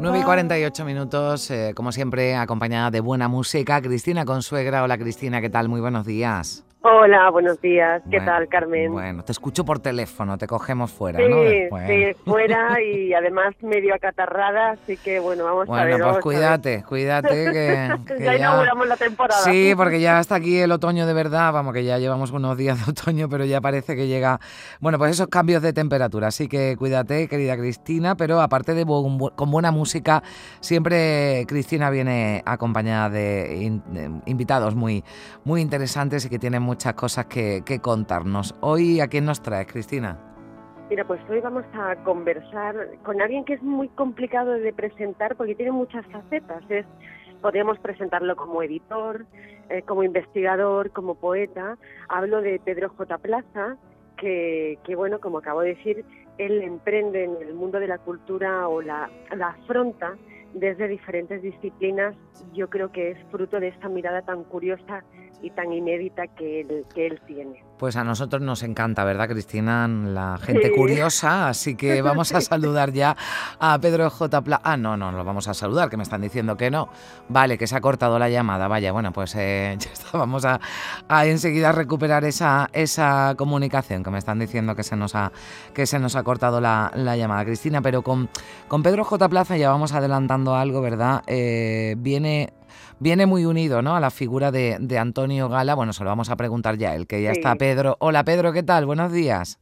9 y 48 minutos, eh, como siempre, acompañada de buena música. Cristina Consuegra. Hola Cristina, ¿qué tal? Muy buenos días. Hola, buenos días. ¿Qué tal, Carmen? Bueno, te escucho por teléfono, te cogemos fuera, sí, ¿no? Sí, fuera y además medio acatarrada, así que bueno, vamos a ver. Bueno, pues cuídate, cuídate que, ya, inauguramos la temporada. Sí, porque ya está aquí el otoño de verdad, vamos, que ya llevamos unos días de otoño, pero ya parece que llega, bueno, pues esos cambios de temperatura, así que cuídate, querida Cristina, pero aparte de con buena música, siempre Cristina viene acompañada de, invitados muy, muy interesantes y que tienen muchas cosas que, contarnos. Hoy, ¿a quién nos traes, Cristina? Mira, pues hoy vamos a conversar con alguien que es muy complicado de presentar porque tiene muchas facetas. Es, podríamos presentarlo como editor, eh, como investigador, como poeta. Hablo de Pedro J. Plaza, que, que, bueno, como acabo de decir, él emprende en el mundo de la cultura o la, la afronta desde diferentes disciplinas. Yo creo que es fruto de esta mirada tan curiosa y tan inédita que él, que él tiene. Pues a nosotros nos encanta, ¿verdad, Cristina? La gente curiosa, así que vamos a saludar ya a Pedro J. Pla ah, no, no, lo vamos a saludar, que me están diciendo que no. Vale, que se ha cortado la llamada. Vaya, bueno, pues eh, ya está, vamos a, enseguida recuperar esa, esa comunicación, que me están diciendo que se nos ha, que se nos ha cortado la, llamada, Cristina. Pero con, con Pedro J. Plaza ya vamos adelantando algo, ¿verdad? Eh, viene viene muy unido ¿no? a la figura de, de, Antonio Gala. Bueno, se lo vamos a preguntar ya, el que ya está Pedro. Hola Pedro, ¿qué tal? Buenos días.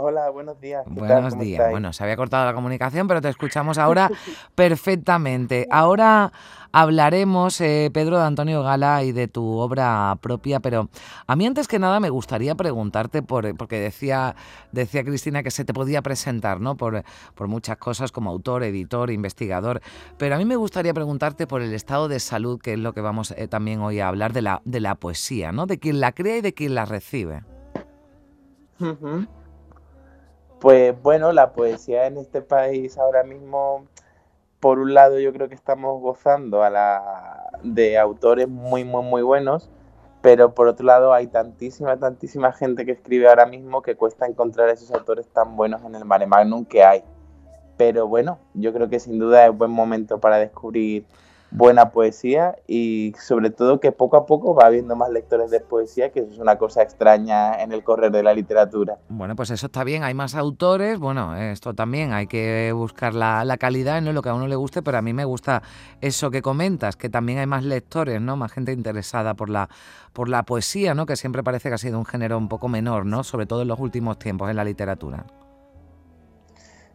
Hola, buenos días. Buenos días. Bueno, se había cortado la comunicación, pero te escuchamos ahora perfectamente. Ahora hablaremos, eh, Pedro, de Antonio Gala y de tu obra propia, pero a mí antes que nada me gustaría preguntarte, por, porque decía, decía Cristina que se te podía presentar ¿no? por, por muchas cosas como autor, editor, investigador, pero a mí me gustaría preguntarte por el estado de salud, que es lo que vamos eh, también hoy a hablar de la, de la poesía, ¿no? de quien la crea y de quien la recibe. Pues bueno, la poesía en este país ahora mismo, por un lado yo creo que estamos gozando a la, de autores muy, muy, muy buenos, pero por otro lado hay tantísima, tantísima gente que escribe ahora mismo que cuesta encontrar esos autores tan buenos en el mare magnum que hay. Pero bueno, yo creo que sin duda es buen momento para descubrir buena poesía y sobre todo que poco a poco va habiendo más lectores de poesía, que eso es una cosa extraña en el correr de la literatura. Bueno, pues eso está bien, hay más autores, bueno, esto también hay que buscar la, calidad, no lo que a uno le guste, pero a mí me gusta eso que comentas, que también hay más lectores, ¿no? Más gente interesada por la, por la poesía, ¿no? Que siempre parece que ha sido un género un poco menor, ¿no? Sobre todo en los últimos tiempos en la literatura.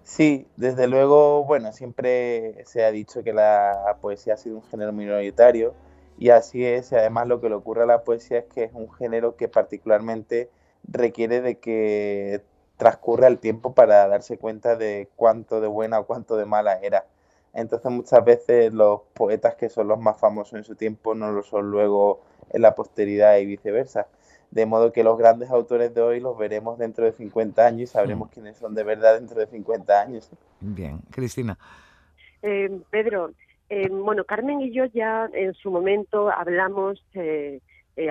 Sí, desde luego, bueno, siempre se ha dicho que la poesía ha sido un género minoritario y así es, y además lo que le ocurre a la poesía es que es un género que particularmente requiere de que transcurra el tiempo para darse cuenta de cuánto de buena o cuánto de mala era. Entonces muchas veces los poetas que son los más famosos en su tiempo no lo son luego en la posteridad y viceversa de modo que los grandes autores de hoy los veremos dentro de 50 años y sabremos mm. quiénes son de verdad dentro de 50 años. Bien, Cristina. Eh, Pedro, eh, bueno, Carmen y yo ya en su momento hablamos, eh,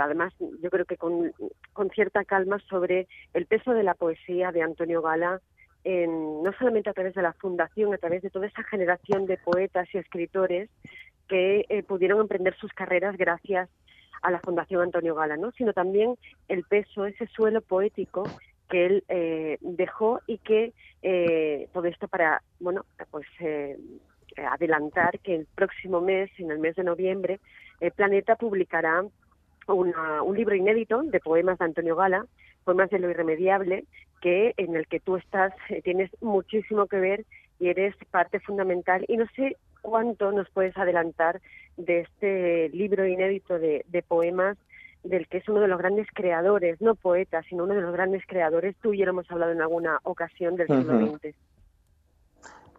además yo creo que con, con, cierta calma, sobre el peso de la poesía de Antonio Gala, en, no solamente a través de la fundación, a través de toda esa generación de poetas y escritores que pudieron emprender sus carreras gracias a la Fundación Antonio Gala, ¿no? sino también el peso, ese suelo poético que él eh, dejó y que eh, todo esto para, bueno, pues eh, adelantar que el próximo mes, en el mes de noviembre, el Planeta publicará un libro inédito de poemas de Antonio Gala, poemas de lo irremediable, que en el que tú estás, tienes muchísimo que ver y eres parte fundamental. Y no sé cuánto nos puedes adelantar de este libro inédito de, poemas del que es uno de los grandes creadores, no poeta, sino uno de los grandes creadores. Tú y yo lo hemos hablado en alguna ocasión del siglo XX.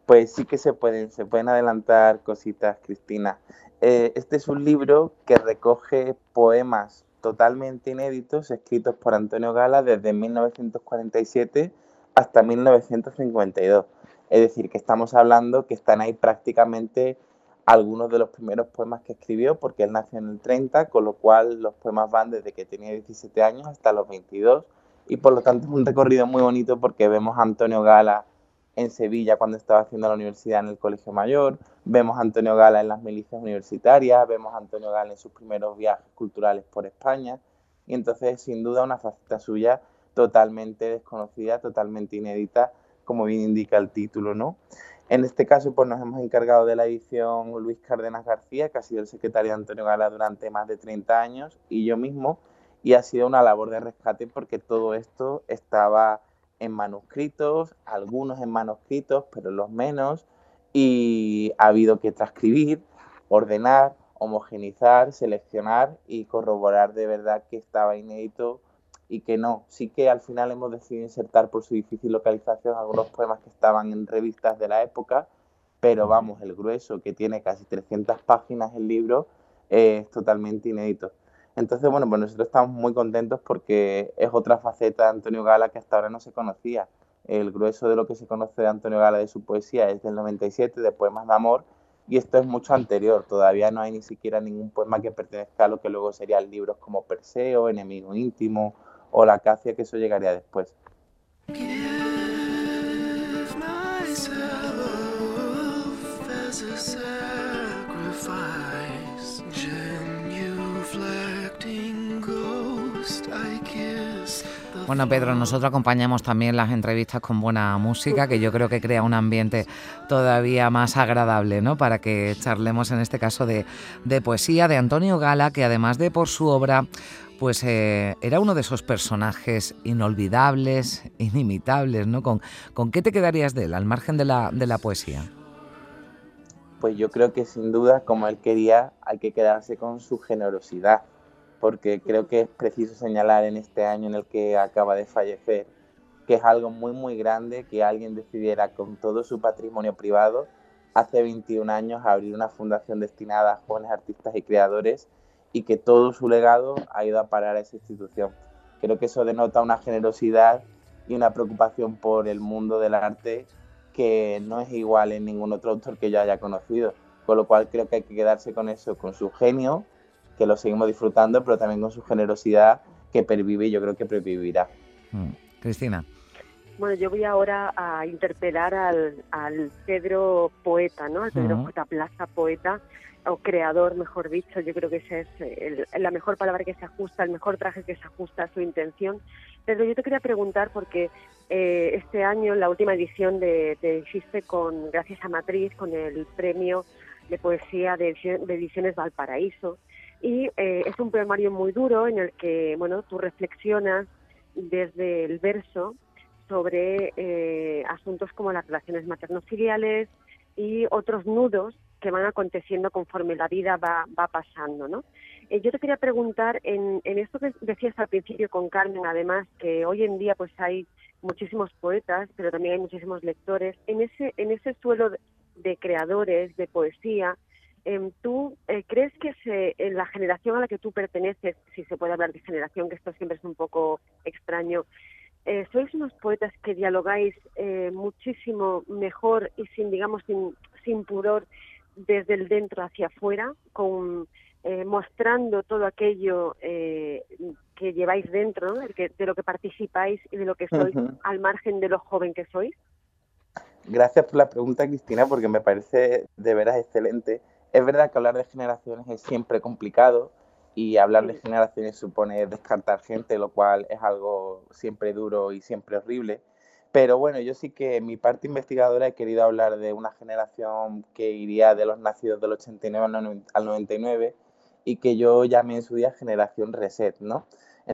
Pues sí que se pueden, se pueden adelantar cositas, Cristina. Eh, este es un libro que recoge poemas totalmente inéditos escritos por Antonio Gala desde 1947 hasta 1952. Es decir, que estamos hablando que están ahí prácticamente algunos de los primeros poemas que escribió, porque él nació en el 30, con lo cual los poemas van desde que tenía 17 años hasta los 22, y por lo tanto es un recorrido muy bonito porque vemos a Antonio Gala en Sevilla cuando estaba haciendo la universidad en el Colegio Mayor, vemos a Antonio Gala en las milicias universitarias, vemos a Antonio Gala en sus primeros viajes culturales por España, y entonces sin duda una faceta suya totalmente desconocida, totalmente inédita, como bien indica el título, ¿no? En este caso, pues nos hemos encargado de la edición Luis Cárdenas García, que ha sido el secretario de Antonio Gala durante más de 30 años, y yo mismo, y ha sido una labor de rescate porque todo esto estaba en manuscritos, algunos en manuscritos, pero los menos, y ha habido que transcribir, ordenar, homogenizar, seleccionar y corroborar de verdad que estaba inédito y que no. Sí que al final hemos decidido insertar por su difícil localización algunos poemas que estaban en revistas de la época, pero vamos, el grueso, que tiene casi 300 páginas el libro, es totalmente inédito. Entonces, bueno, pues nosotros estamos muy contentos porque es otra faceta de Antonio Gala que hasta ahora no se conocía. El grueso de lo que se conoce de Antonio Gala de su poesía es del 97, de Poemas de Amor, y esto es mucho anterior. Todavía no hay ni siquiera ningún poema que pertenezca a lo que luego serían libros como Perseo, Enemigo Íntimo o La Acacia, que eso llegaría después. Bueno, Pedro, nosotros acompañamos también las entrevistas con buena música, que yo creo que crea un ambiente todavía más agradable, ¿no? Para que charlemos en este caso de, poesía de Antonio Gala, que además de por su obra, pues eh, era uno de esos personajes inolvidables, inimitables, ¿no? ¿Con, ¿Con qué te quedarías de él, al margen de la, de la poesía? Pues yo creo que sin duda, como él quería, hay que quedarse con su generosidad porque creo que es preciso señalar en este año en el que acaba de fallecer que es algo muy muy grande que alguien decidiera con todo su patrimonio privado hace 21 años abrir una fundación destinada a jóvenes artistas y creadores y que todo su legado ha ido a parar a esa institución. Creo que eso denota una generosidad y una preocupación por el mundo del arte que no es igual en ningún otro autor que yo haya conocido. Con lo cual creo que hay que quedarse con eso, con su genio que lo seguimos disfrutando, pero también con su generosidad que pervive y yo creo que pervivirá. Mm. Cristina. Bueno, yo voy ahora a interpelar al, Pedro poeta, ¿no? Al Pedro J. Plaza poeta, o creador, mejor dicho. Yo creo que esa es la mejor palabra que se ajusta, el mejor traje que se ajusta a su intención. Pedro, yo te quería preguntar porque eh, este año, la última edición de, de Existe con, gracias a Matriz, con el premio de poesía de, de Ediciones Valparaíso, y eh, es un poemario muy duro en el que, bueno, tú reflexionas desde el verso sobre eh, asuntos como las relaciones materno-filiales y otros nudos que van aconteciendo conforme la vida va, va pasando, ¿no? Eh, yo te quería preguntar, en, en esto que decías al principio con Carmen, además, que hoy en día pues hay muchísimos poetas, pero también hay muchísimos lectores, en ese, en ese suelo de creadores, de poesía, ¿Tú eh, crees que se, en la generación a la que tú perteneces, si se puede hablar de generación, que esto siempre es un poco extraño, eh, sois unos poetas que dialogáis eh, muchísimo mejor y sin, digamos, sin, sin pudor desde el dentro hacia afuera, con, mostrando todo aquello que lleváis dentro, de lo que participáis y de lo que sois al margen de lo joven que sois? Gracias por la pregunta, Cristina, porque me parece de veras excelente es verdad que hablar de generaciones es siempre complicado y hablar de generaciones supone descartar gente, lo cual es algo siempre duro y siempre horrible. Pero bueno, yo sí que en mi parte investigadora he querido hablar de una generación que iría de los nacidos del 89 al 99 y que yo llamé en su día generación reset, ¿no?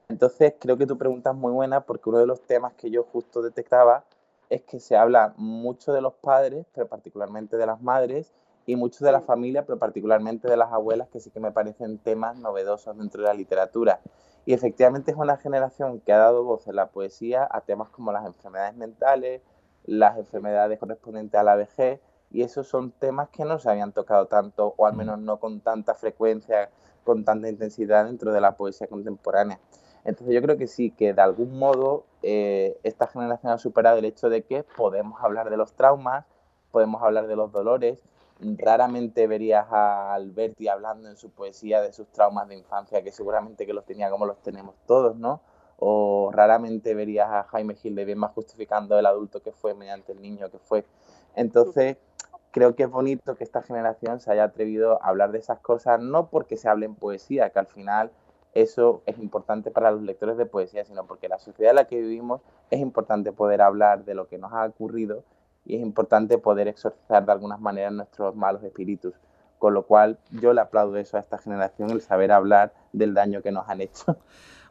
Entonces creo que tu pregunta es muy buena porque uno de los temas que yo justo detectaba es que se habla mucho de los padres, pero particularmente de las madres, y mucho de la familia, pero particularmente de las abuelas, que sí que me parecen temas novedosos dentro de la literatura. Y efectivamente es una generación que ha dado voz en la poesía a temas como las enfermedades mentales, las enfermedades correspondientes a la vejez, y esos son temas que no se habían tocado tanto, o al menos no con tanta frecuencia, con tanta intensidad dentro de la poesía contemporánea. Entonces yo creo que sí, que de algún modo eh, esta generación ha superado el hecho de que podemos hablar de los traumas, podemos hablar de los dolores. Raramente verías a Alberti hablando en su poesía de sus traumas de infancia, que seguramente que los tenía como los tenemos todos, ¿no? O raramente verías a Jaime Gil de bien más justificando el adulto que fue mediante el niño que fue. Entonces, creo que es bonito que esta generación se haya atrevido a hablar de esas cosas, no porque se hable en poesía, que al final eso es importante para los lectores de poesía, sino porque la sociedad en la que vivimos es importante poder hablar de lo que nos ha ocurrido y es importante poder exorcizar de algunas maneras nuestros malos espíritus. Con lo cual yo le aplaudo eso a esta generación, el saber hablar del daño que nos han hecho.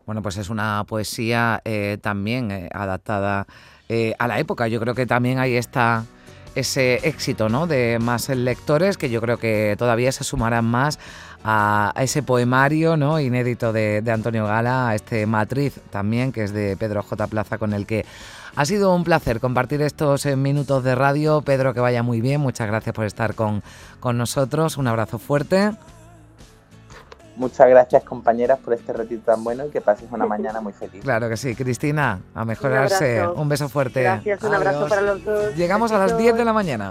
Bueno, pues es una poesía eh, también eh, adaptada eh, a la época. Yo creo que también ahí está ese éxito ¿no? de más lectores que yo creo que todavía se sumarán más a, ese poemario ¿no? inédito de, Antonio Gala, a este Matriz también, que es de Pedro J. Plaza, con el que ha sido un placer compartir estos eh, minutos de radio. Pedro, que vaya muy bien, muchas gracias por estar con, con nosotros, un abrazo fuerte. Muchas gracias compañeras por este ratito tan bueno y que pases una mañana muy feliz. Claro que sí, Cristina, a mejorarse. Un, beso fuerte. Gracias, un abrazo para los dos. Llegamos a las 10 de la mañana.